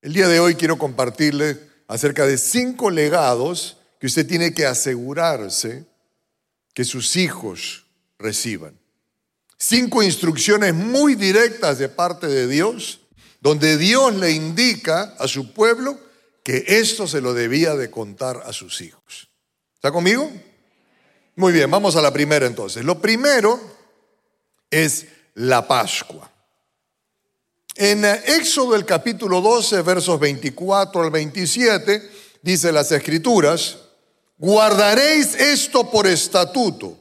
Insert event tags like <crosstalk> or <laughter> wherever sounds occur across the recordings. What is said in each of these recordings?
El día de hoy quiero compartirle acerca de cinco legados que usted tiene que asegurarse que sus hijos reciban. Cinco instrucciones muy directas de parte de Dios, donde Dios le indica a su pueblo que esto se lo debía de contar a sus hijos. ¿Está conmigo? Muy bien, vamos a la primera entonces. Lo primero es la Pascua. En Éxodo el capítulo 12, versos 24 al 27, dice las escrituras, guardaréis esto por estatuto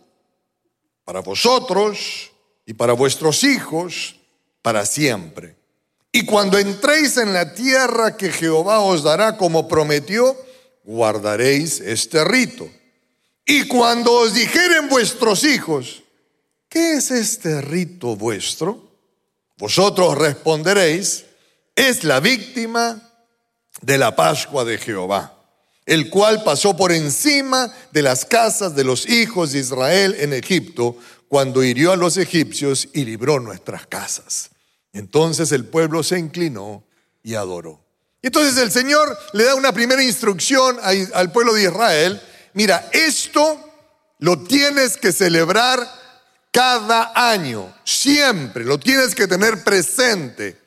para vosotros y para vuestros hijos para siempre. Y cuando entréis en la tierra que Jehová os dará como prometió, guardaréis este rito. Y cuando os dijeren vuestros hijos, ¿qué es este rito vuestro? Vosotros responderéis, es la víctima de la Pascua de Jehová, el cual pasó por encima de las casas de los hijos de Israel en Egipto, cuando hirió a los egipcios y libró nuestras casas. Entonces el pueblo se inclinó y adoró. Entonces el Señor le da una primera instrucción al pueblo de Israel. Mira, esto lo tienes que celebrar cada año, siempre, lo tienes que tener presente.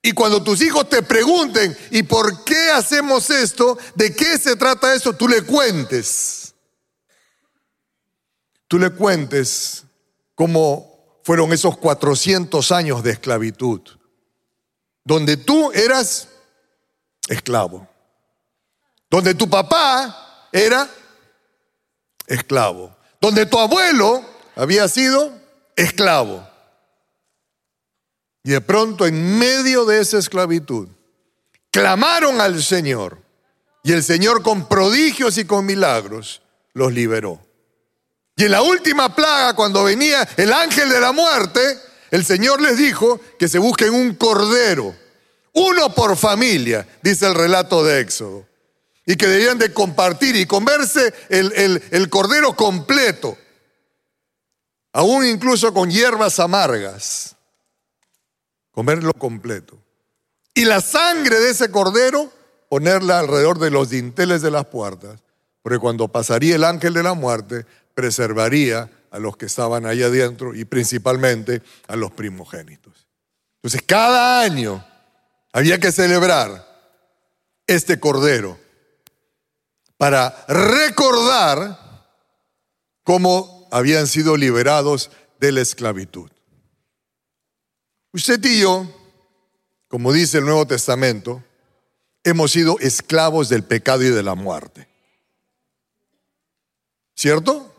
Y cuando tus hijos te pregunten, ¿y por qué hacemos esto? ¿De qué se trata esto? Tú le cuentes. Tú le cuentes cómo fueron esos 400 años de esclavitud, donde tú eras esclavo, donde tu papá era esclavo, donde tu abuelo había sido esclavo. Y de pronto en medio de esa esclavitud, clamaron al Señor. Y el Señor con prodigios y con milagros los liberó. Y en la última plaga, cuando venía el ángel de la muerte, el Señor les dijo que se busquen un cordero, uno por familia, dice el relato de Éxodo. Y que debían de compartir y comerse el, el cordero completo aún incluso con hierbas amargas, comerlo completo. Y la sangre de ese cordero, ponerla alrededor de los dinteles de las puertas, porque cuando pasaría el ángel de la muerte, preservaría a los que estaban ahí adentro y principalmente a los primogénitos. Entonces, cada año había que celebrar este cordero para recordar cómo habían sido liberados de la esclavitud. Usted y yo, como dice el Nuevo Testamento, hemos sido esclavos del pecado y de la muerte. ¿Cierto?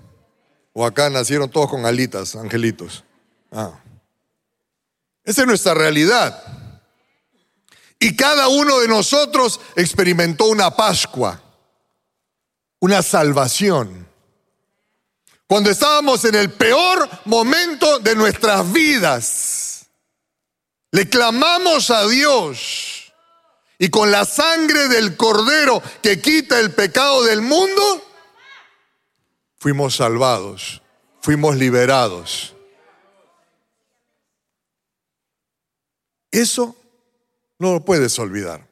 ¿O acá nacieron todos con alitas, angelitos? Ah. Esa es nuestra realidad. Y cada uno de nosotros experimentó una Pascua, una salvación cuando estábamos en el peor momento de nuestras vidas, le clamamos a Dios y con la sangre del cordero que quita el pecado del mundo, fuimos salvados, fuimos liberados. Eso no lo puedes olvidar.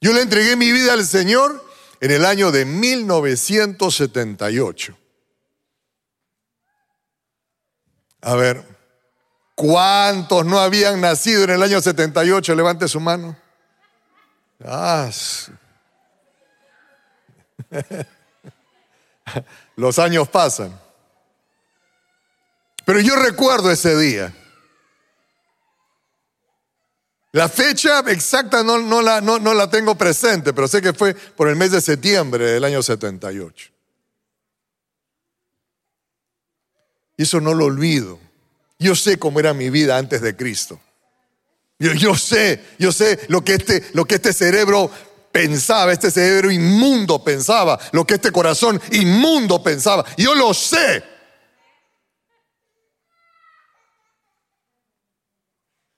Yo le entregué mi vida al Señor en el año de 1978. A ver, ¿cuántos no habían nacido en el año 78? Levante su mano. Ah, <laughs> Los años pasan. Pero yo recuerdo ese día. La fecha exacta no, no, la, no, la, tengo presente, pero sé que fue por el mes de septiembre del año 78. Y eso no lo olvido. Yo sé cómo era mi vida antes de Cristo. Yo, yo sé, yo sé lo que, este, lo que este cerebro pensaba, este cerebro inmundo pensaba, lo que este corazón inmundo pensaba. Yo lo sé.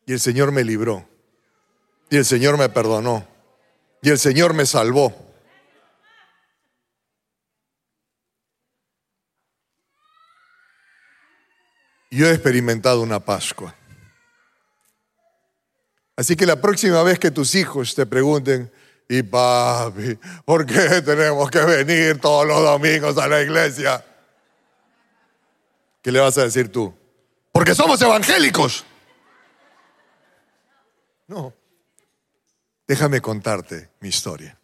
Y el Señor me libró. Y el Señor me perdonó. Y el Señor me salvó. Yo he experimentado una Pascua. Así que la próxima vez que tus hijos te pregunten, y papi, ¿por qué tenemos que venir todos los domingos a la iglesia? ¿Qué le vas a decir tú? Porque somos evangélicos. No. Déjame contarte mi historia.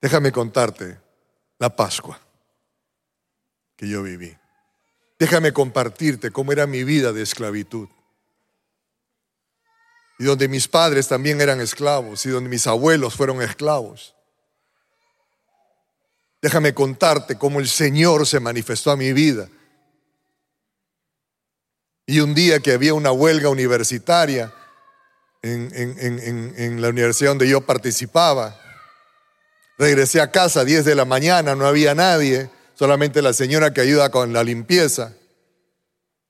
Déjame contarte la Pascua que yo viví. Déjame compartirte cómo era mi vida de esclavitud. Y donde mis padres también eran esclavos y donde mis abuelos fueron esclavos. Déjame contarte cómo el Señor se manifestó a mi vida. Y un día que había una huelga universitaria en, la universidad donde yo participaba, regresé a casa a 10 de la mañana, no había nadie, solamente la señora que ayuda con la limpieza.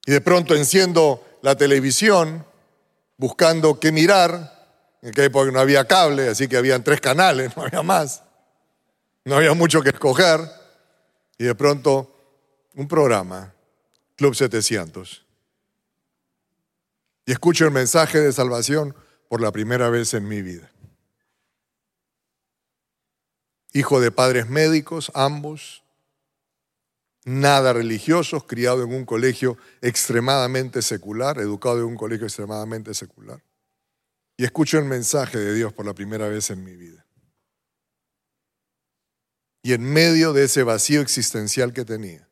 Y de pronto enciendo la televisión buscando qué mirar. En aquella época no había cable, así que habían tres canales, <laughs> no había más. No había mucho que escoger. Y de pronto, un programa, Club 700. Y escucho el mensaje de salvación por la primera vez en mi vida. Hijo de padres médicos, ambos, nada religiosos, criado en un colegio extremadamente secular, educado en un colegio extremadamente secular. Y escucho el mensaje de Dios por la primera vez en mi vida. Y en medio de ese vacío existencial que tenía,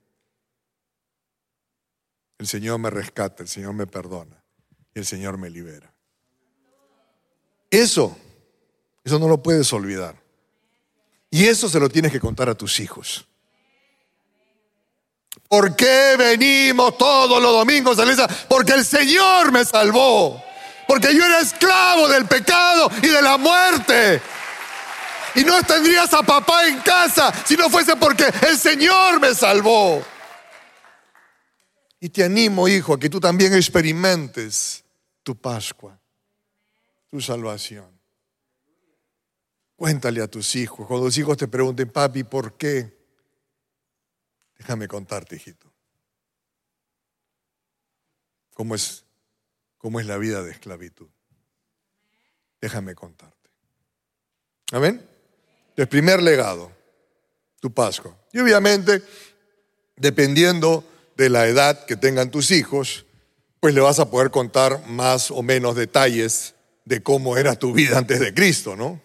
el Señor me rescata, el Señor me perdona el Señor me libera. Eso, eso no lo puedes olvidar. Y eso se lo tienes que contar a tus hijos. ¿Por qué venimos todos los domingos a la iglesia? Porque el Señor me salvó. Porque yo era esclavo del pecado y de la muerte. Y no tendrías a papá en casa si no fuese porque el Señor me salvó. Y te animo, hijo, a que tú también experimentes tu Pascua, tu salvación. Cuéntale a tus hijos. Cuando los hijos te pregunten, papi, ¿por qué? Déjame contarte, hijito. ¿Cómo es, cómo es la vida de esclavitud? Déjame contarte. Amén. El primer legado, tu Pascua. Y obviamente, dependiendo de la edad que tengan tus hijos, pues le vas a poder contar más o menos detalles de cómo era tu vida antes de Cristo, ¿no?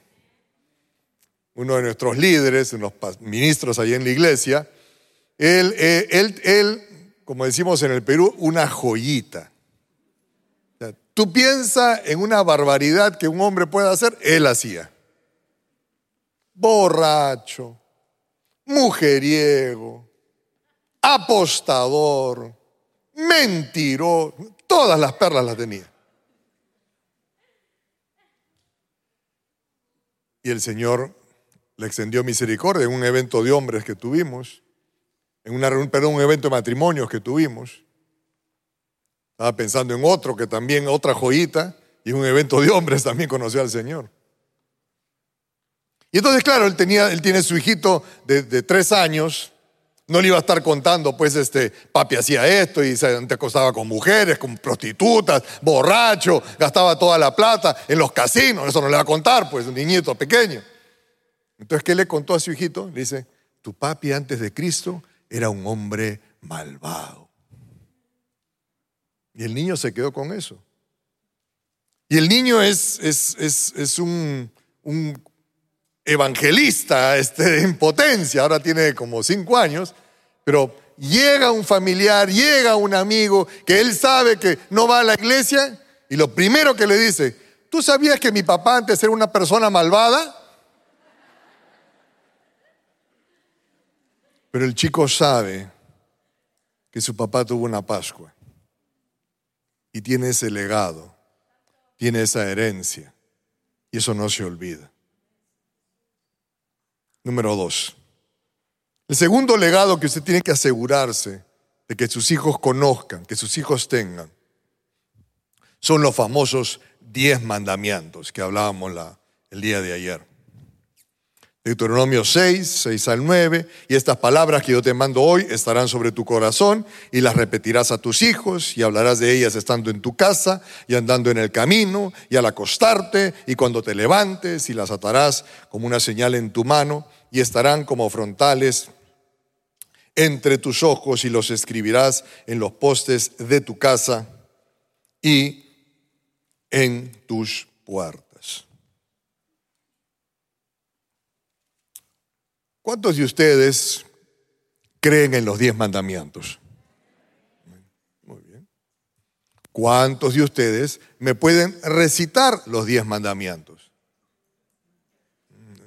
Uno de nuestros líderes, los ministros ahí en la iglesia, él, eh, él, él, como decimos en el Perú, una joyita. tú piensas en una barbaridad que un hombre puede hacer, él hacía. Borracho, mujeriego, apostador, mentiroso, todas las perlas las tenía. Y el Señor le extendió misericordia en un evento de hombres que tuvimos en un evento de matrimonios que tuvimos. Estaba pensando en otro que también, otra joyita, y un evento de hombres también conoció al Señor. Y entonces, claro, él, tenía, él tiene su hijito de, tres años, no le iba a estar contando, pues, este, papi hacía esto y se acostaba con mujeres, con prostitutas, borracho, gastaba toda la plata en los casinos, eso no le va a contar, pues, un niñito pequeño. Entonces, ¿qué le contó a su hijito? Le dice, tu papi antes de Cristo era un hombre malvado. Y el niño se quedó con eso. Y el niño es, es, un, evangelista este, en potencia, ahora tiene como cinco años, pero llega un familiar, llega un amigo que él sabe que no va a la iglesia y lo primero que le dice, ¿tú sabías que mi papá antes era una persona malvada? Pero el chico sabe que su papá tuvo una Pascua y tiene ese legado, tiene esa herencia y eso no se olvida. Número dos. El segundo legado que usted tiene que asegurarse de que sus hijos conozcan, que sus hijos tengan, son los famosos diez mandamientos que hablábamos el día de ayer. Deuteronomio 6, 6 al 9, y estas palabras que yo te mando hoy estarán sobre tu corazón y las repetirás a tus hijos y hablarás de ellas estando en tu casa y andando en el camino y al acostarte y cuando te levantes y las atarás como una señal en tu mano y estarán como frontales entre tus ojos y los escribirás en los postes de tu casa y en tus puertas. ¿Cuántos de ustedes creen en los diez mandamientos? Muy bien. ¿Cuántos de ustedes me pueden recitar los diez mandamientos?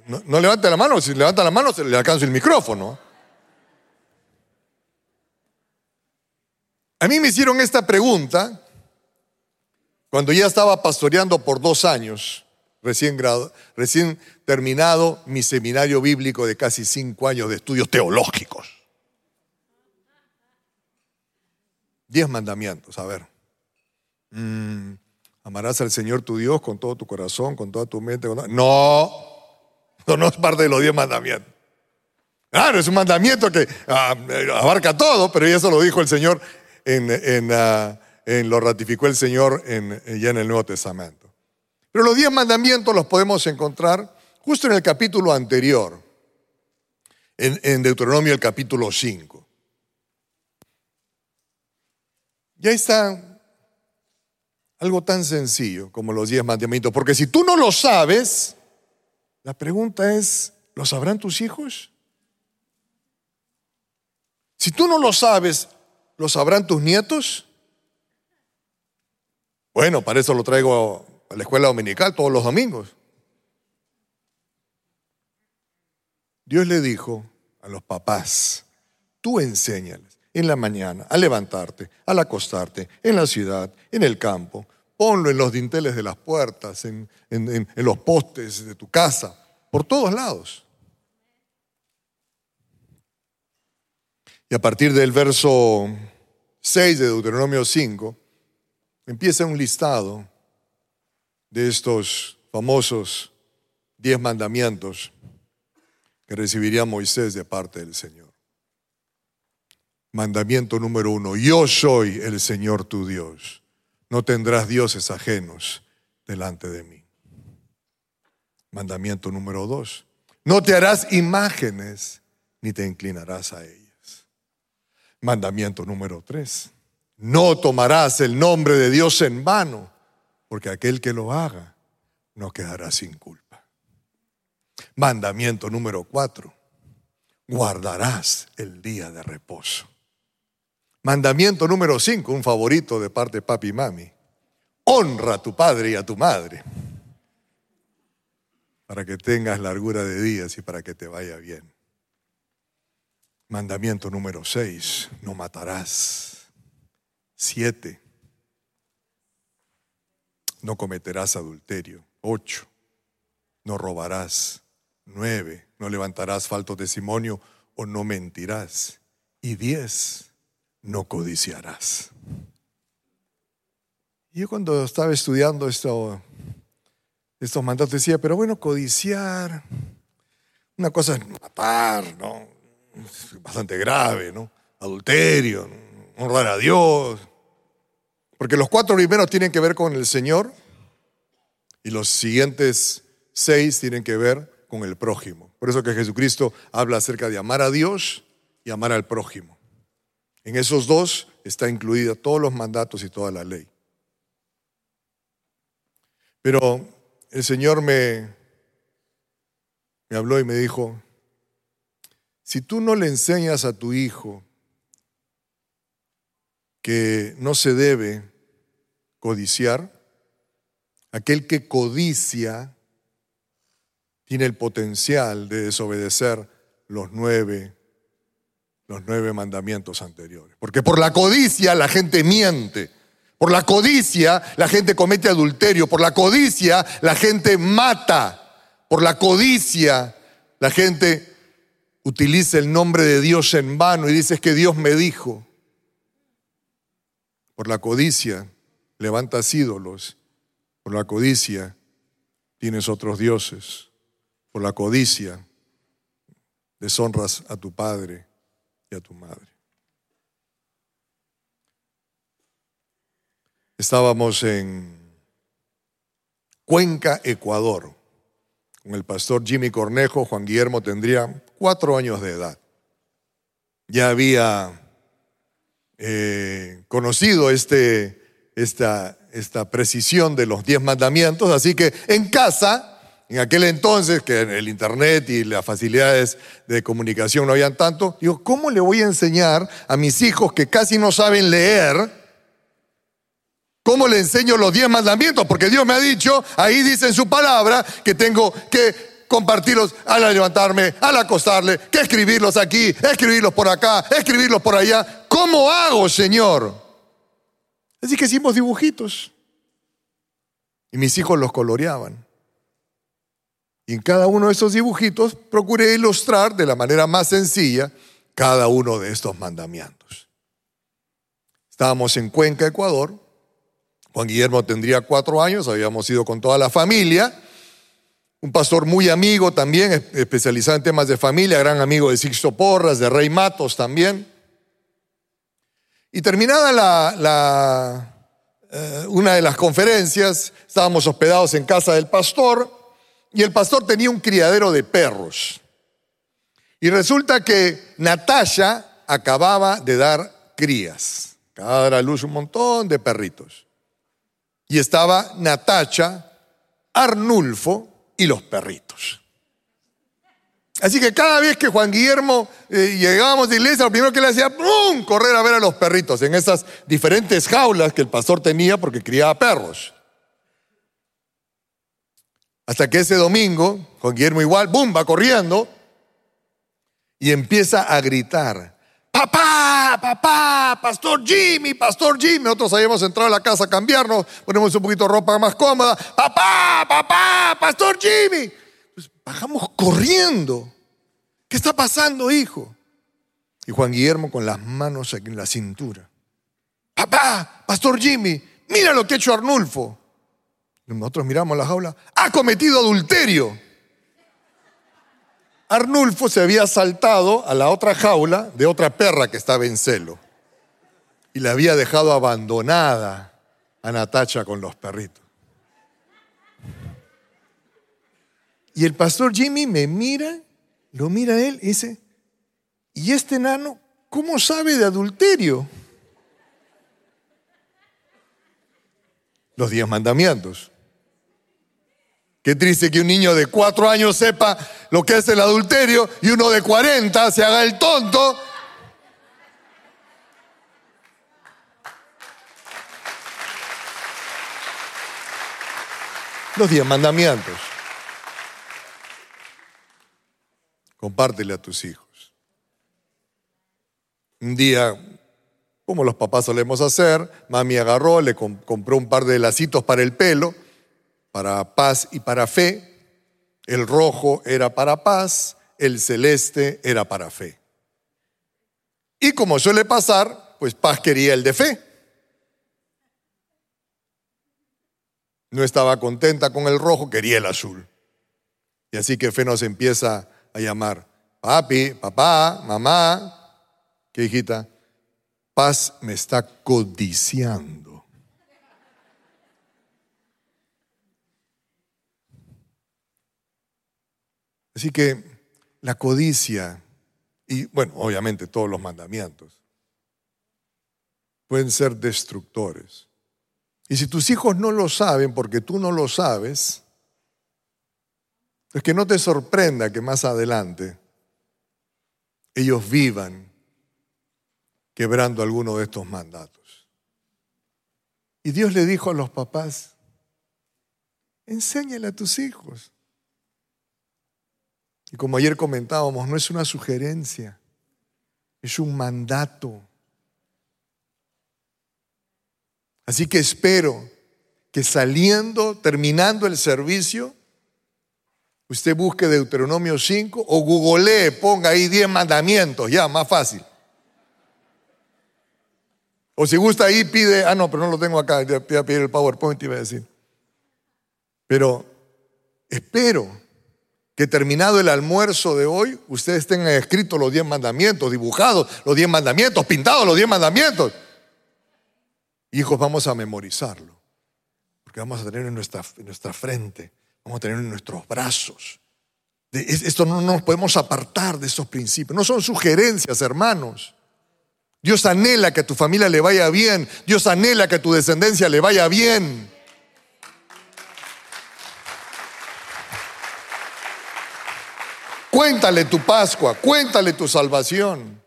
No, no levante la mano, si levanta la mano se le alcanza el micrófono. A mí me hicieron esta pregunta cuando ya estaba pastoreando por dos años recién, terminado mi seminario bíblico de casi cinco años de estudios teológicos. Diez mandamientos, a ver. Mm, amarás al Señor tu Dios con todo tu corazón, con toda tu mente. No, no, es parte de los diez mandamientos. Claro, es un mandamiento que ah, abarca todo, pero eso lo dijo el Señor, ah, lo ratificó el Señor ya en el Nuevo Testamento. Pero los diez mandamientos los podemos encontrar justo en el capítulo anterior, en, Deuteronomio el capítulo 5. Ya está algo tan sencillo como los diez mandamientos, porque si tú no lo sabes, la pregunta es, ¿lo sabrán tus hijos? Si tú no lo sabes, ¿lo sabrán tus nietos? Bueno, para eso lo traigo la escuela dominical todos los domingos. Dios le dijo a los papás, tú enséñales en la mañana, a levantarte, al acostarte, en la ciudad, en el campo, ponlo en los dinteles de las puertas, en, en los postes de tu casa, por todos lados. Y a partir del verso 6 de Deuteronomio 5, empieza un listado de estos famosos diez mandamientos que recibiría Moisés de parte del Señor. Mandamiento número uno, yo soy el Señor tu Dios, no tendrás dioses ajenos delante de mí. Mandamiento número dos, no te harás imágenes ni te inclinarás a ellas. Mandamiento número tres, no tomarás el nombre de Dios en vano porque aquel que lo haga no quedará sin culpa. Mandamiento número cuatro, guardarás el día de reposo. Mandamiento número cinco, un favorito de parte de papi y mami, honra a tu padre y a tu madre para que tengas largura de días y para que te vaya bien. Mandamiento número seis, no matarás. Siete, no cometerás adulterio. Ocho, no robarás. Nueve, no levantarás falto testimonio o no mentirás. Y diez, no codiciarás. Yo cuando estaba estudiando esto, estos mandatos decía, pero bueno, codiciar, una cosa es matar, ¿no? bastante grave, ¿no? Adulterio, honrar a Dios, porque los cuatro primeros tienen que ver con el Señor y los siguientes seis tienen que ver con el prójimo. Por eso que Jesucristo habla acerca de amar a Dios y amar al prójimo. En esos dos está incluida todos los mandatos y toda la ley. Pero el Señor me, me habló y me dijo, si tú no le enseñas a tu hijo que no se debe codiciar. Aquel que codicia tiene el potencial de desobedecer los nueve, los nueve mandamientos anteriores. Porque por la codicia la gente miente. Por la codicia la gente comete adulterio. Por la codicia la gente mata. Por la codicia la gente utiliza el nombre de Dios en vano y dice que Dios me dijo. Por la codicia levantas ídolos. Por la codicia tienes otros dioses. Por la codicia deshonras a tu padre y a tu madre. Estábamos en Cuenca, Ecuador, con el pastor Jimmy Cornejo. Juan Guillermo tendría cuatro años de edad. Ya había eh, conocido este, esta, esta precisión de los diez mandamientos, así que en casa en aquel entonces, que el internet y las facilidades de comunicación no habían tanto, digo, ¿cómo le voy a enseñar a mis hijos que casi no saben leer? ¿Cómo le enseño los diez mandamientos? Porque Dios me ha dicho, ahí dice en su palabra, que tengo que compartirlos al levantarme, al acostarle, que escribirlos aquí, escribirlos por acá, escribirlos por allá. ¿Cómo hago, Señor? Así que hicimos dibujitos. Y mis hijos los coloreaban. Y en cada uno de esos dibujitos procuré ilustrar de la manera más sencilla cada uno de estos mandamientos. Estábamos en Cuenca, Ecuador. Juan Guillermo tendría cuatro años, habíamos ido con toda la familia. Un pastor muy amigo también, especializado en temas de familia, gran amigo de Sixto Porras, de Rey Matos también. Y terminada la, eh, una de las conferencias, estábamos hospedados en casa del pastor y el pastor tenía un criadero de perros. Y resulta que Natasha acababa de dar crías. Acababa de dar a luz un montón de perritos. Y estaba Natasha, Arnulfo y los perritos. Así que cada vez que Juan Guillermo eh, llegábamos de iglesia, lo primero que le hacía, ¡pum!, correr a ver a los perritos en esas diferentes jaulas que el pastor tenía porque criaba perros. Hasta que ese domingo, Juan Guillermo igual, ¡bum!, va corriendo y empieza a gritar, papá, papá, pastor Jimmy, pastor Jimmy. Nosotros habíamos entrado a la casa a cambiarnos, ponemos un poquito de ropa más cómoda, papá, papá, pastor Jimmy. Pues bajamos corriendo. ¿Qué está pasando, hijo? Y Juan Guillermo con las manos aquí en la cintura. Papá, pastor Jimmy, mira lo que ha hecho Arnulfo. Nosotros miramos la jaula, ha cometido adulterio. Arnulfo se había saltado a la otra jaula de otra perra que estaba en celo y le había dejado abandonada a Natacha con los perritos. Y el pastor Jimmy me mira, lo mira a él y dice, ¿y este nano cómo sabe de adulterio? Los diez mandamientos. Qué triste que un niño de cuatro años sepa lo que es el adulterio y uno de cuarenta se haga el tonto. Los diez mandamientos. Compártele a tus hijos. Un día, como los papás solemos hacer, mami agarró, le compró un par de lacitos para el pelo para paz y para fe, el rojo era para paz, el celeste era para fe. Y como suele pasar, pues paz quería el de fe. No estaba contenta con el rojo, quería el azul. Y así que fe nos empieza a llamar, papi, papá, mamá, ¿qué hijita? Paz me está codiciando. Así que la codicia y, bueno, obviamente todos los mandamientos pueden ser destructores. Y si tus hijos no lo saben porque tú no lo sabes, es que no te sorprenda que más adelante ellos vivan quebrando alguno de estos mandatos. Y Dios le dijo a los papás, enséñale a tus hijos. Y como ayer comentábamos, no es una sugerencia, es un mandato. Así que espero que saliendo, terminando el servicio, usted busque Deuteronomio 5 o googlee, ponga ahí 10 mandamientos, ya, más fácil. O si gusta ahí, pide, ah, no, pero no lo tengo acá, voy a pedir el PowerPoint, iba a decir. Pero espero que terminado el almuerzo de hoy, ustedes tengan escritos los diez mandamientos, dibujados los diez mandamientos, pintados los diez mandamientos. Hijos, vamos a memorizarlo, porque vamos a tener en nuestra, nuestra frente, vamos a tener en nuestros brazos. Esto no nos podemos apartar de esos principios. No son sugerencias, hermanos. Dios anhela que a tu familia le vaya bien. Dios anhela que a tu descendencia le vaya bien. Cuéntale tu Pascua, cuéntale tu salvación.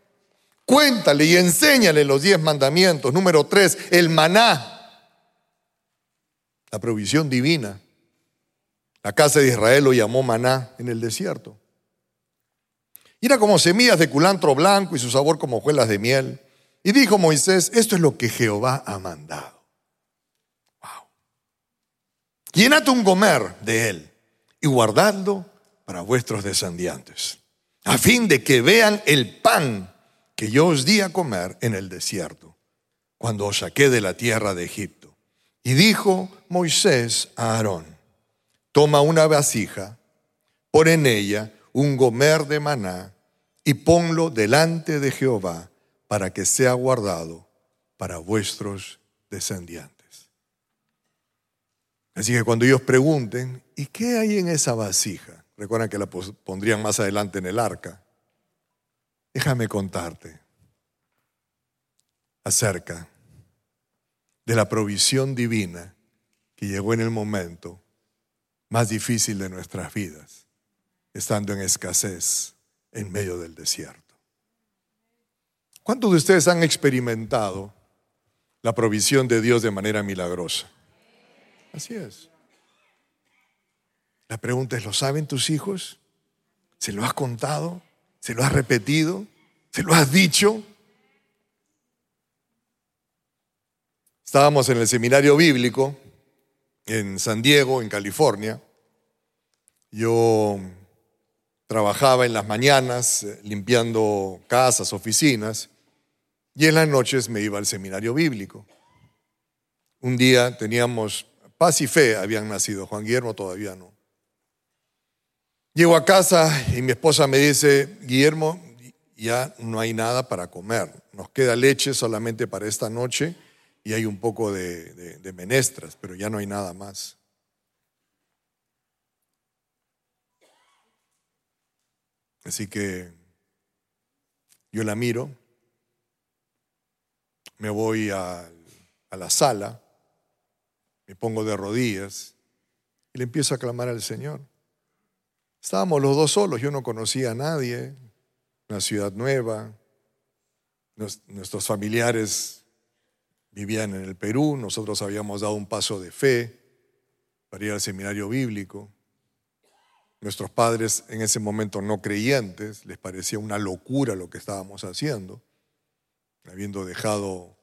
Cuéntale y enséñale los diez mandamientos. Número tres, el maná. La provisión divina. La casa de Israel lo llamó maná en el desierto. Y era como semillas de culantro blanco y su sabor como hojuelas de miel. Y dijo Moisés, esto es lo que Jehová ha mandado. Wow. Llénate un gomer de él y guardadlo para vuestros descendientes, a fin de que vean el pan que yo os di a comer en el desierto, cuando os saqué de la tierra de Egipto. Y dijo Moisés a Aarón, toma una vasija, pon en ella un gomer de maná y ponlo delante de Jehová para que sea guardado para vuestros descendientes. Así que cuando ellos pregunten, ¿y qué hay en esa vasija? Recuerdan que la pondrían más adelante en el arca. Déjame contarte acerca de la provisión divina que llegó en el momento más difícil de nuestras vidas, estando en escasez en medio del desierto. ¿Cuántos de ustedes han experimentado la provisión de Dios de manera milagrosa? Así es. La pregunta es, ¿lo saben tus hijos? ¿Se lo has contado? ¿Se lo has repetido? ¿Se lo has dicho? Estábamos en el seminario bíblico en San Diego, en California. Yo trabajaba en las mañanas eh, limpiando casas, oficinas, y en las noches me iba al seminario bíblico. Un día teníamos paz y fe, habían nacido, Juan Guillermo todavía no. Llego a casa y mi esposa me dice, Guillermo, ya no hay nada para comer, nos queda leche solamente para esta noche y hay un poco de, menestras, pero ya no hay nada más. Así que yo la miro, me voy a, a, la sala, me pongo de rodillas y le empiezo a clamar al Señor. Estábamos los dos solos, yo no conocía a nadie, una ciudad nueva, nuestros familiares vivían en el Perú, nosotros habíamos dado un paso de fe para ir al seminario bíblico. Nuestros padres en ese momento no creyentes, les parecía una locura lo que estábamos haciendo, habiendo dejado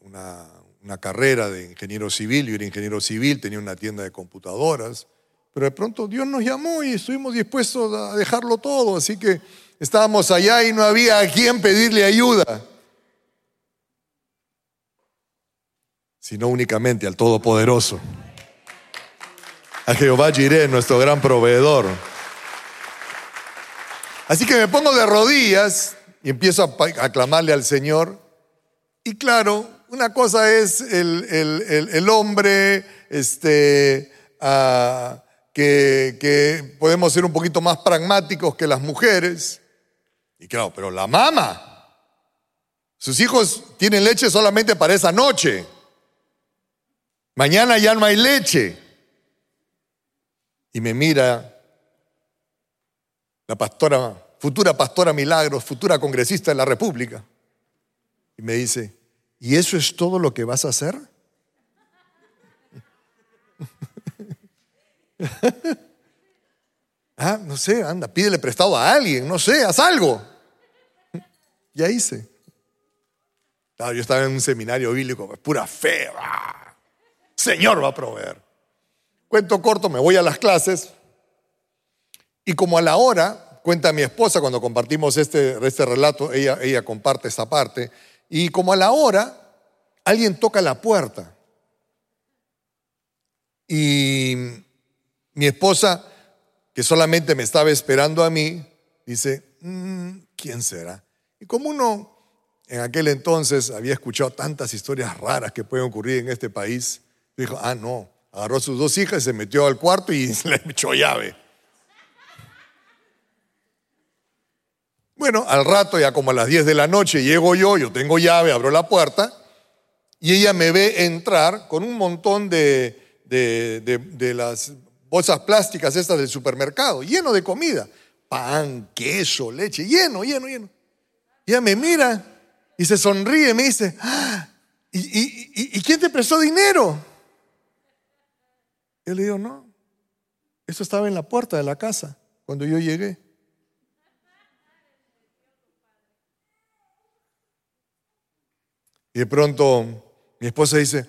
una, una carrera de ingeniero civil, yo era ingeniero civil, tenía una tienda de computadoras, pero de pronto Dios nos llamó y estuvimos dispuestos a dejarlo todo, así que estábamos allá y no había a quien pedirle ayuda. sino únicamente al Todopoderoso. A Jehová Jireh, nuestro gran proveedor. Así que me pongo de rodillas y empiezo a aclamarle al Señor. Y claro, una cosa es el, hombre este, ah, que, podemos ser un poquito más pragmáticos que las mujeres. Y claro, pero la mama, sus hijos tienen leche solamente para esa noche. Mañana ya no hay leche. Y me mira la pastora, futura pastora Milagros, futura congresista de la República. Y me dice, ¿y eso es todo lo que vas a hacer? <laughs> ah, no sé, anda, pídele prestado a alguien, no sé, haz algo. <laughs> Ya hice. yo estaba en un seminario bíblico, pura fe. Señor va a proveer. Cuento corto, me voy a las clases y como a la hora, cuenta mi esposa cuando compartimos este, este relato, ella, ella comparte esta parte, y como a la hora, alguien toca la puerta. Y mi esposa que solamente me estaba esperando a mí, dice, mm, ¿quién será? Y como uno en aquel entonces había escuchado tantas historias raras que pueden ocurrir en este país, dijo, ah, no, agarró a sus dos hijas, se metió al cuarto y <laughs> le echó llave. Bueno, al rato, ya como a las 10 de la noche, llego yo, yo tengo llave, abro la puerta y ella me ve entrar con un montón de, de, las bolsas plásticas estas del supermercado, lleno de comida, pan, queso, leche, lleno, lleno, lleno. Y ella me mira y se sonríe y me dice, ah, ¿y, quién te prestó dinero? Yo le digo, no, eso estaba en la puerta de la casa cuando yo llegué. Y de pronto mi esposa dice,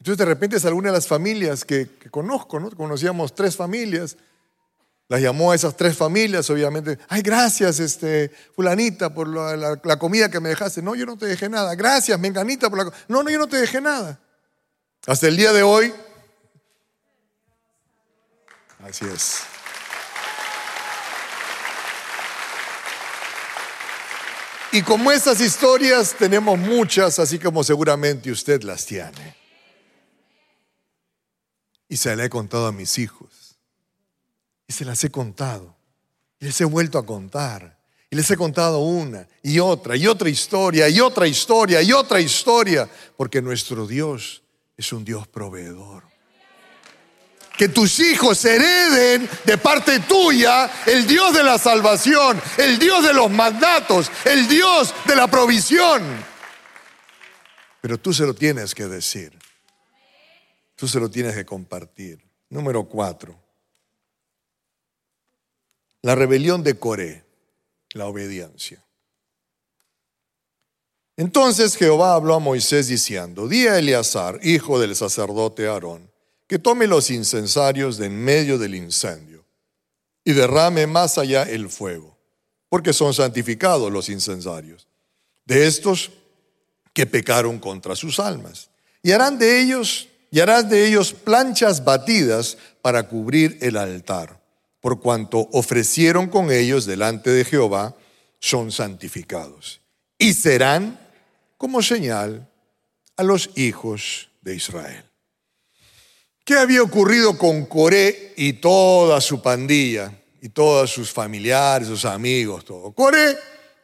entonces de repente es alguna de las familias que, conozco, ¿no? Conocíamos tres familias. Las llamó a esas tres familias, obviamente. Ay, gracias, este, fulanita, por la, comida que me dejaste. No, yo no te dejé nada. Gracias, menganita, por la No, no, yo no te dejé nada. Hasta el día de hoy. Así es. Y como esas historias tenemos muchas, así como seguramente usted las tiene. Y se las he contado a mis hijos. Y se las he contado. Y les he vuelto a contar. Y les he contado una y otra y otra historia y otra historia y otra historia. Porque nuestro Dios es un Dios proveedor que tus hijos hereden de parte tuya el Dios de la salvación, el Dios de los mandatos, el Dios de la provisión. Pero tú se lo tienes que decir. Tú se lo tienes que compartir. Número cuatro. La rebelión de Coré, la obediencia. Entonces Jehová habló a Moisés diciendo, di a Eleazar, hijo del sacerdote Aarón, que tome los incensarios de en medio del incendio y derrame más allá el fuego, porque son santificados los incensarios, de estos que pecaron contra sus almas. Y harán de ellos, y harán de ellos planchas batidas para cubrir el altar, por cuanto ofrecieron con ellos delante de Jehová, son santificados. Y serán como señal a los hijos de Israel. ¿Qué había ocurrido con Coré y toda su pandilla y todos sus familiares, sus amigos, todo? Coré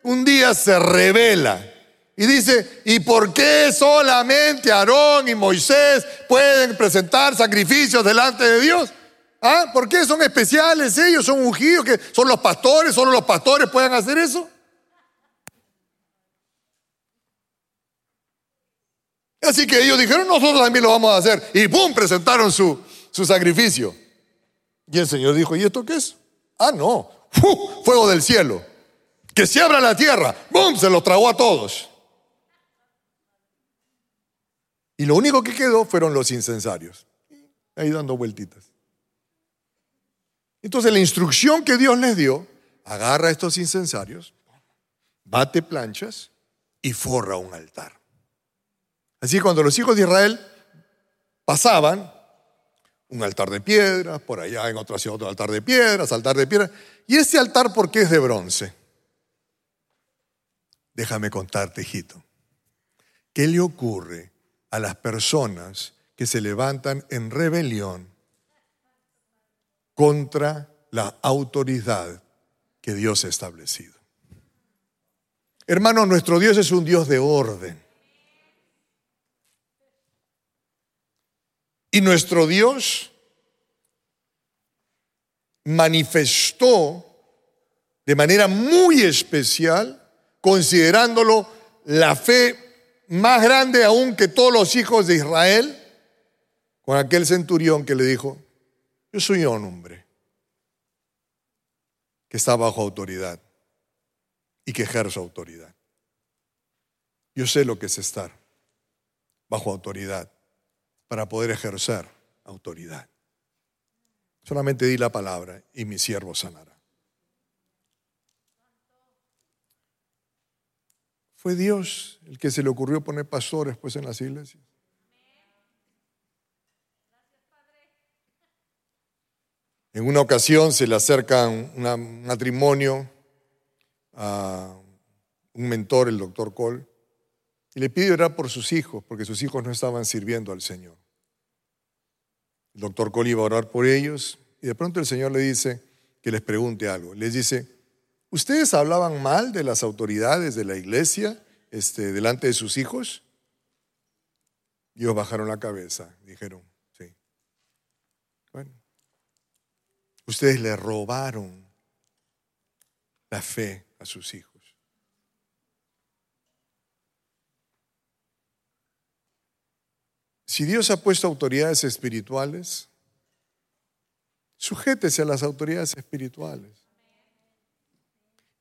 un día se revela y dice, ¿y por qué solamente Aarón y Moisés pueden presentar sacrificios delante de Dios? ¿Ah? ¿Por qué son especiales ellos? ¿Son ungidos? que ¿Son los pastores? ¿Solo los pastores pueden hacer eso? Así que ellos dijeron, nosotros también lo vamos a hacer. Y ¡pum! presentaron su, su sacrificio. Y el Señor dijo, ¿y esto qué es? Ah, no, fuego del cielo. Que se abra la tierra. ¡Bum! Se los tragó a todos. Y lo único que quedó fueron los incensarios. Ahí dando vueltitas. Entonces la instrucción que Dios les dio, agarra estos incensarios, bate planchas y forra un altar. Así que cuando los hijos de Israel pasaban, un altar de piedra, por allá en otra ciudad otro altar de piedras, altar de piedra. ¿Y ese altar por qué es de bronce? Déjame contarte, hijito. ¿Qué le ocurre a las personas que se levantan en rebelión contra la autoridad que Dios ha establecido? Hermano, nuestro Dios es un Dios de orden. Y nuestro Dios manifestó de manera muy especial, considerándolo la fe más grande aún que todos los hijos de Israel, con aquel centurión que le dijo, yo soy un hombre que está bajo autoridad y que ejerce autoridad. Yo sé lo que es estar bajo autoridad para poder ejercer autoridad. Solamente di la palabra y mi siervo sanará. Fue Dios el que se le ocurrió poner pastores pues en las iglesias. En una ocasión se le acerca un matrimonio a un mentor, el doctor Cole, y le pide orar por sus hijos, porque sus hijos no estaban sirviendo al Señor. El doctor Cole iba a orar por ellos, y de pronto el Señor le dice que les pregunte algo. Les dice, ¿ustedes hablaban mal de las autoridades de la iglesia este, delante de sus hijos? Ellos bajaron la cabeza, dijeron, sí. Bueno, ustedes le robaron la fe a sus hijos. Si Dios ha puesto autoridades espirituales, sujétese a las autoridades espirituales.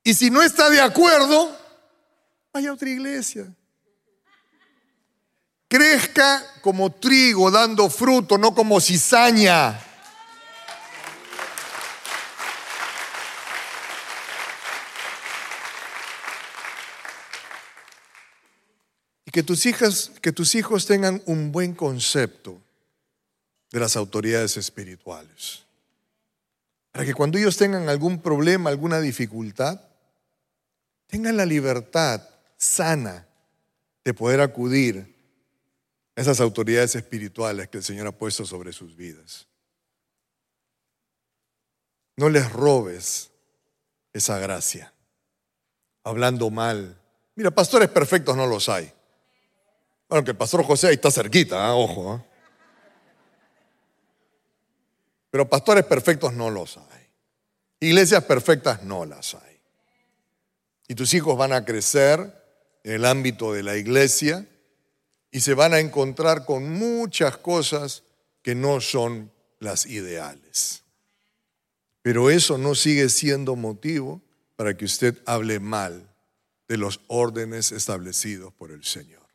Y si no está de acuerdo, vaya a otra iglesia. Crezca como trigo dando fruto, no como cizaña. que tus, hijas, que tus hijos tengan un buen concepto de las autoridades espirituales. Para que cuando ellos tengan algún problema, alguna dificultad, tengan la libertad sana de poder acudir a esas autoridades espirituales que el Señor ha puesto sobre sus vidas. No les robes esa gracia, hablando mal. Mira, pastores perfectos no los hay. Bueno, que el pastor José ahí está cerquita, ¿ah? ojo. ¿ah? Pero pastores perfectos no los hay. Iglesias perfectas no las hay. Y tus hijos van a crecer en el ámbito de la iglesia y se van a encontrar con muchas cosas que no son las ideales. Pero eso no sigue siendo motivo para que usted hable mal de los órdenes establecidos por el Señor.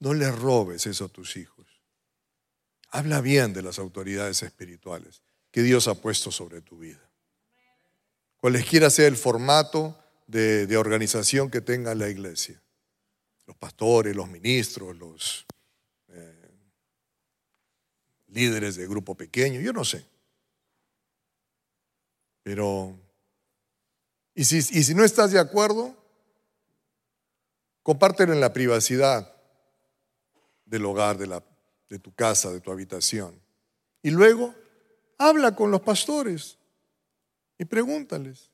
No le robes eso a tus hijos. Habla bien de las autoridades espirituales que Dios ha puesto sobre tu vida. Cualesquiera sea el formato de, organización que tenga la iglesia. Los pastores, los ministros, los eh, líderes de grupo pequeño, yo no sé. Pero, y si, y si no estás de acuerdo, compártelo en la privacidad del hogar, de, la, de tu casa, de tu habitación. Y luego habla con los pastores y pregúntales,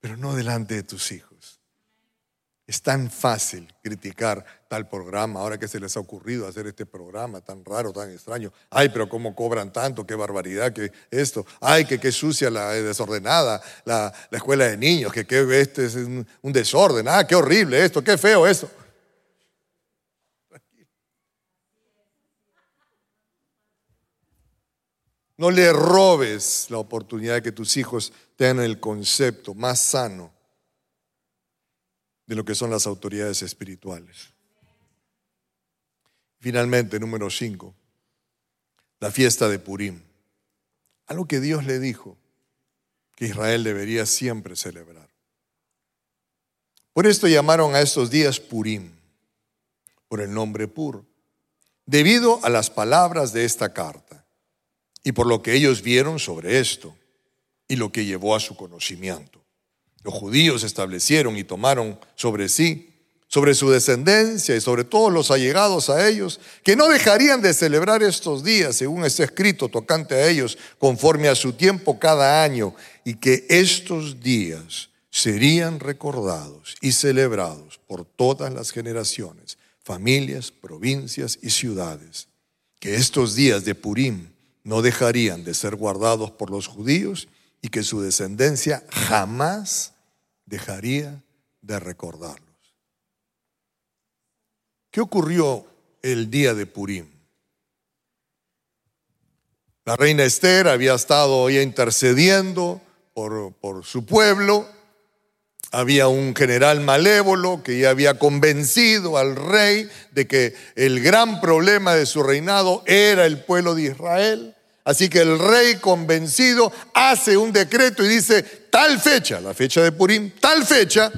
pero no delante de tus hijos. Es tan fácil criticar tal programa, ahora que se les ha ocurrido hacer este programa tan raro, tan extraño. Ay, pero cómo cobran tanto, qué barbaridad, que esto. Ay, que qué sucia la eh, desordenada la, escuela de niños, que, qué este es un, un desorden. Ah, qué horrible esto, qué feo esto. No le robes la oportunidad de que tus hijos tengan el concepto más sano de lo que son las autoridades espirituales. Finalmente, número 5, la fiesta de Purim. Algo que Dios le dijo que Israel debería siempre celebrar. Por esto llamaron a estos días Purim, por el nombre Pur, debido a las palabras de esta carta y por lo que ellos vieron sobre esto y lo que llevó a su conocimiento. Los judíos establecieron y tomaron sobre sí, sobre su descendencia y sobre todos los allegados a ellos, que no dejarían de celebrar estos días, según está escrito, tocante a ellos, conforme a su tiempo cada año, y que estos días serían recordados y celebrados por todas las generaciones, familias, provincias y ciudades, que estos días de Purim no dejarían de ser guardados por los judíos y que su descendencia jamás dejaría de recordarlos. ¿Qué ocurrió el día de Purim? La reina Esther había estado ya intercediendo por, por su pueblo. Había un general malévolo que ya había convencido al rey de que el gran problema de su reinado era el pueblo de Israel. Así que el rey convencido hace un decreto y dice, tal fecha, la fecha de Purim, tal fecha,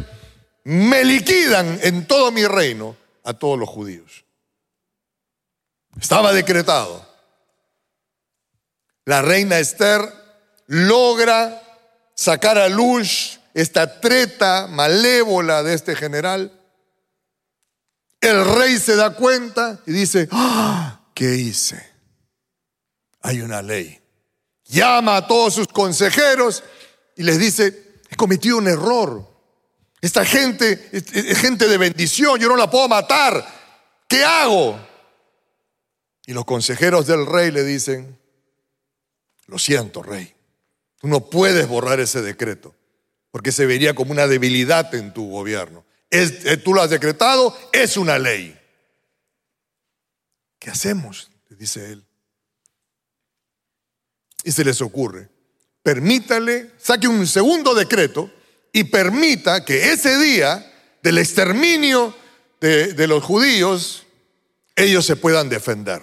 me liquidan en todo mi reino a todos los judíos. Estaba decretado. la reina Esther logra sacar a luz esta treta malévola de este general. El rey se da cuenta y dice, ¡Ah! ¿qué hice? Hay una ley. Llama a todos sus consejeros y les dice, he cometido un error. Esta gente es gente de bendición, yo no la puedo matar. ¿Qué hago? Y los consejeros del rey le dicen, lo siento, rey, tú no puedes borrar ese decreto, porque se vería como una debilidad en tu gobierno. Eh, tú lo has decretado, es una ley. ¿Qué hacemos? Le dice él. Y se les ocurre, permítale, saque un segundo decreto y permita que ese día del exterminio de, de los judíos, ellos se puedan defender.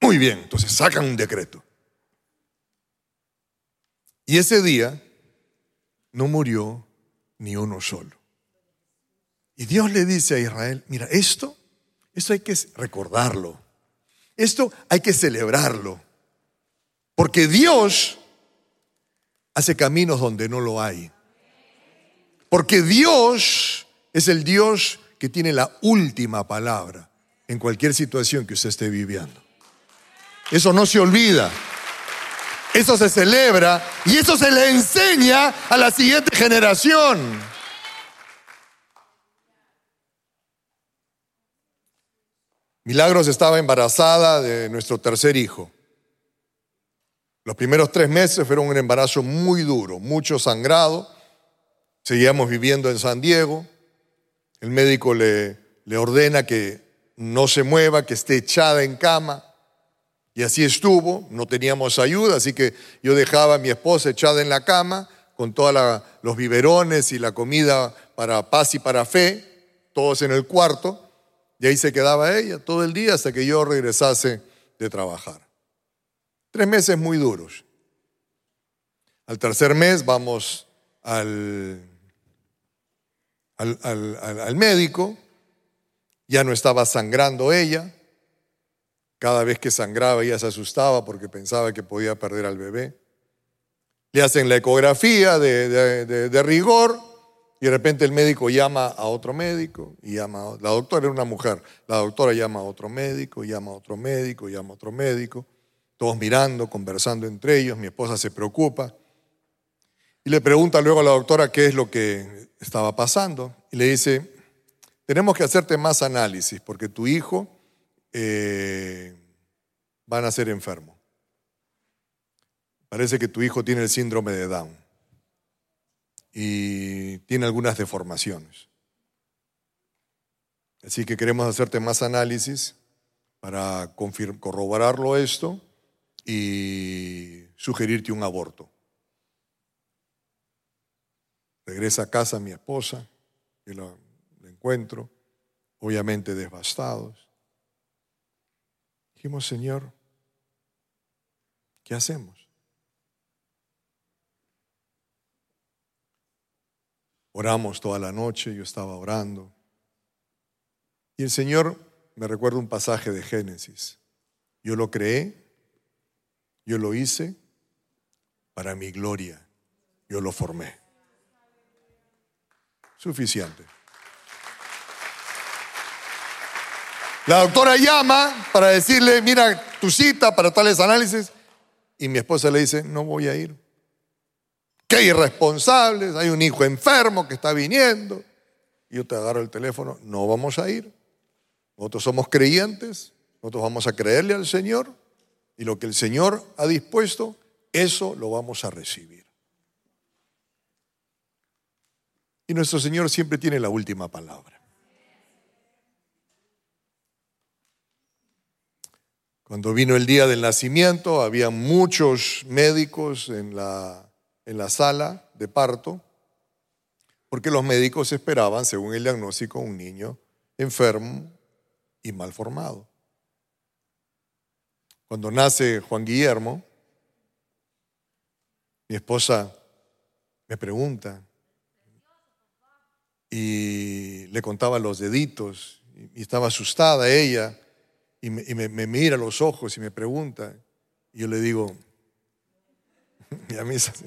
Muy bien, entonces sacan un decreto. Y ese día no murió ni uno solo. Y Dios le dice a Israel, mira, esto, esto hay que recordarlo. Esto hay que celebrarlo. Porque Dios hace caminos donde no lo hay. Porque Dios es el Dios que tiene la última palabra en cualquier situación que usted esté viviendo. Eso no se olvida. Eso se celebra y eso se le enseña a la siguiente generación. Milagros estaba embarazada de nuestro tercer hijo. Los primeros tres meses fueron un embarazo muy duro, mucho sangrado. Seguíamos viviendo en San Diego. El médico le, le ordena que no se mueva, que esté echada en cama. Y así estuvo, no teníamos ayuda, así que yo dejaba a mi esposa echada en la cama con todos los biberones y la comida para paz y para fe, todos en el cuarto, y ahí se quedaba ella todo el día hasta que yo regresase de trabajar. Tres meses muy duros. Al tercer mes vamos al, al, al médico, ya no estaba sangrando ella, cada vez que sangraba ella se asustaba porque pensaba que podía perder al bebé. Le hacen la ecografía de, rigor y de repente el médico llama a otro médico y llama la doctora era una mujer, la doctora llama a otro médico, llama a otro médico, llama a otro médico, todos mirando, conversando entre ellos, mi esposa se preocupa y le pregunta luego a la doctora qué es lo que estaba pasando y le dice, tenemos que hacerte más análisis porque tu hijo eh, van a ser enfermos. Parece que tu hijo tiene el síndrome de Down y tiene algunas deformaciones. Así que queremos hacerte más análisis para corroborarlo esto y sugerirte un aborto. Regresa a casa mi esposa, y la encuentro, obviamente devastados. Dijimos, Señor, ¿qué hacemos? Oramos toda la noche, yo estaba orando. Y el Señor me recuerda un pasaje de Génesis. Yo lo creé, yo lo hice para mi gloria, yo lo formé. Suficiente. La doctora llama para decirle, mira, tu cita para tales análisis. Y mi esposa le dice, no voy a ir. Qué irresponsables, hay un hijo enfermo que está viniendo. Yo te agarro el teléfono, no vamos a ir. Nosotros somos creyentes, nosotros vamos a creerle al Señor y lo que el Señor ha dispuesto, eso lo vamos a recibir. Y nuestro Señor siempre tiene la última palabra. Cuando vino el día del nacimiento, había muchos médicos en la, en la sala de parto, porque los médicos esperaban, según el diagnóstico, un niño enfermo y mal formado. Cuando nace Juan Guillermo, mi esposa me pregunta y le contaba los deditos y estaba asustada ella y, me, mira los ojos y me pregunta, Y yo le digo, <laughs> y a mí es así.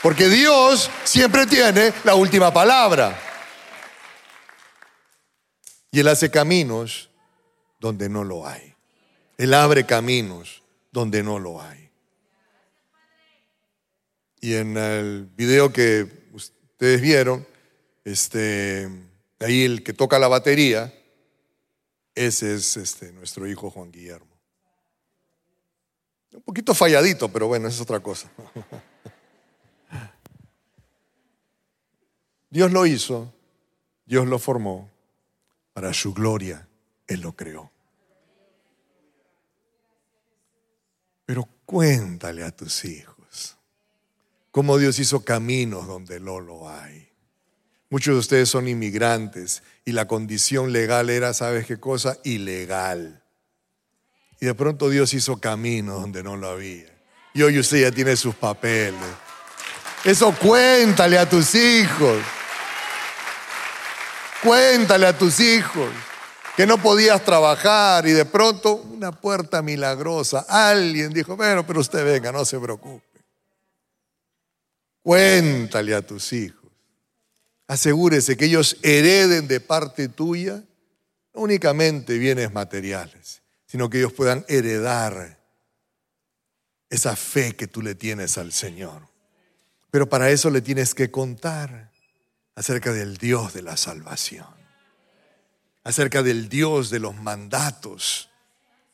Porque Dios siempre tiene la última palabra. Y Él hace caminos donde no lo hay. Él abre caminos donde no lo hay. Y en el video que ustedes vieron, este, ahí el que toca la batería, ese es este, nuestro hijo Juan Guillermo. Un poquito falladito, pero bueno, es otra cosa. <laughs> Dios lo hizo, Dios lo formó, para su gloria Él lo creó. Pero cuéntale a tus hijos cómo Dios hizo caminos donde no lo hay. Muchos de ustedes son inmigrantes y la condición legal era, ¿sabes qué cosa? Ilegal. Y de pronto Dios hizo caminos donde no lo había. Y hoy usted ya tiene sus papeles. Eso cuéntale a tus hijos. Cuéntale a tus hijos que no podías trabajar y de pronto una puerta milagrosa. Alguien dijo, bueno, pero usted venga, no se preocupe. Cuéntale a tus hijos. Asegúrese que ellos hereden de parte tuya no únicamente bienes materiales, sino que ellos puedan heredar esa fe que tú le tienes al Señor. Pero para eso le tienes que contar acerca del Dios de la salvación, acerca del Dios de los mandatos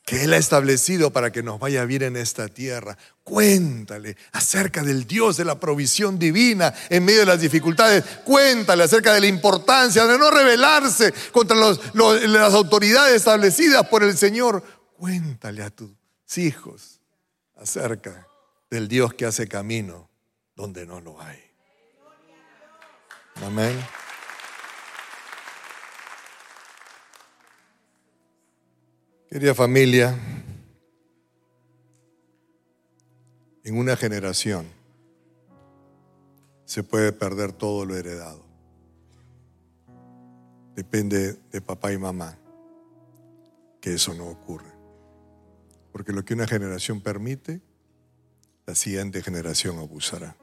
que Él ha establecido para que nos vaya bien en esta tierra. Cuéntale acerca del Dios de la provisión divina en medio de las dificultades. Cuéntale acerca de la importancia de no rebelarse contra las autoridades establecidas por el Señor. Cuéntale a tus hijos acerca del Dios que hace camino donde no lo hay. Amén. Querida familia, en una generación se puede perder todo lo heredado. Depende de papá y mamá que eso no ocurra. Porque lo que una generación permite, la siguiente generación abusará.